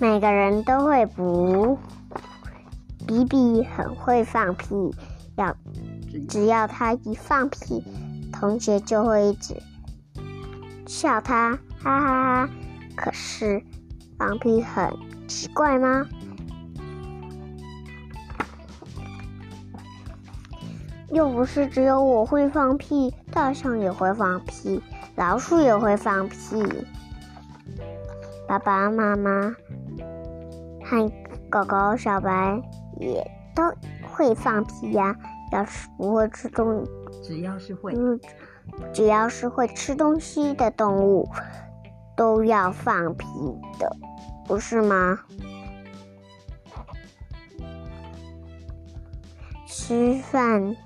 每个人都会补。比比很会放屁，要只要他一放屁，同学就会一直笑他，哈哈哈。可是放屁很奇怪吗？又不是只有我会放屁，大象也会放屁，老鼠也会放屁。爸爸妈妈和狗狗小白也都会放屁呀。要是不会吃东，只要是会，只要是会吃东西的动物，都要放屁的，不是吗？吃饭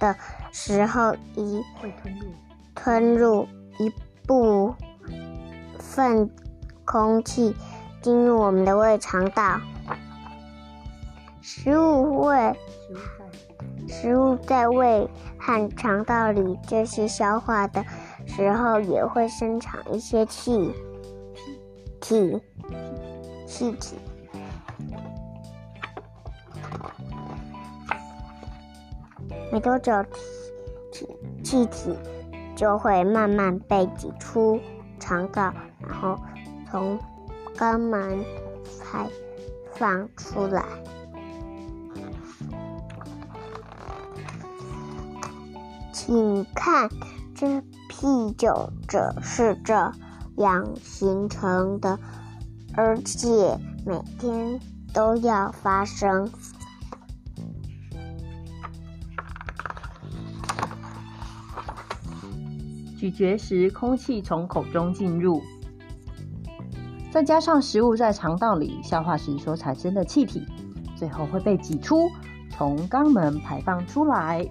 的时候，一会吞入吞入一部分空气进入我们的胃肠道，食物胃食物在胃和肠道里这些消化的时候，也会生产一些气体气体。没多久，气气体就会慢慢被挤出肠道，然后从肛门才放出来。请看，这屁就是这样形成的，而且每天都要发生。咀嚼时，空气从口中进入，再加上食物在肠道里消化时所产生的气体，最后会被挤出，从肛门排放出来。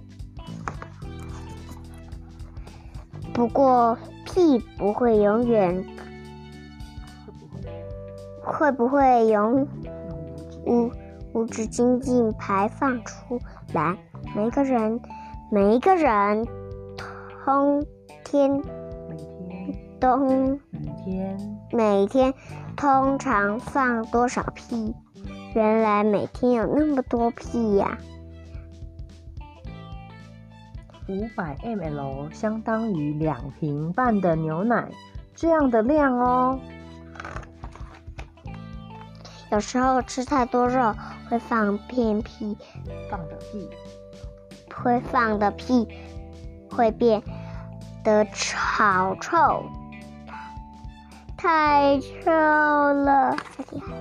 不过，屁不会永远，会不会永无无止境境排放出来？每个人，每一个人，通。天，每天通每天每天通常放多少屁？原来每天有那么多屁呀！五百 mL 相当于两瓶半的牛奶，这样的量哦。有时候吃太多肉会放片屁，放的屁会放的屁会变。得好臭，太臭了！太厉害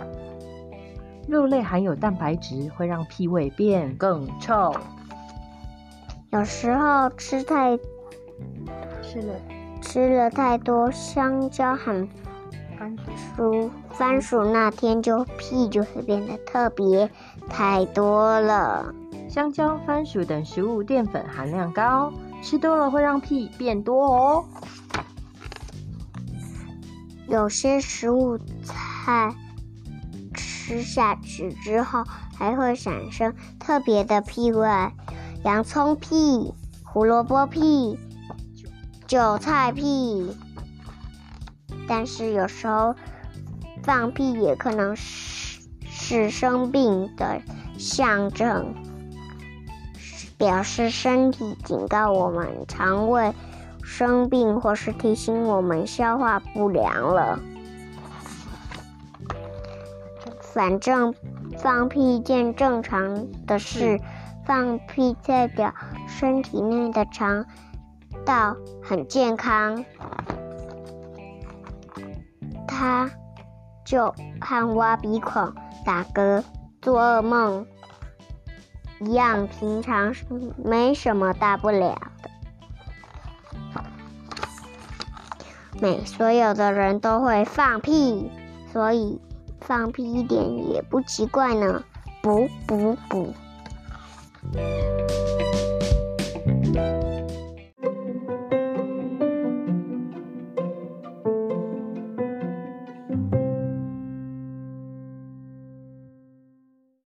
肉类含有蛋白质，会让屁味变更臭。有时候吃太吃了吃了太多香蕉很番薯，番薯那天就屁就会变得特别太多了。香蕉、番薯等食物淀粉含量高。吃多了会让屁变多哦。有些食物菜吃下去之后还会产生特别的屁味，洋葱屁、胡萝卜屁、韭菜屁。但是有时候放屁也可能是是生病的象征。表示身体警告我们肠胃生病，或是提醒我们消化不良了。反正放屁一件正常的事，放屁代表身体内的肠道很健康，它就和挖鼻孔、打嗝、做噩梦。一样，平常没什么大不了每所有的人都会放屁，所以放屁一点也不奇怪呢。补补补。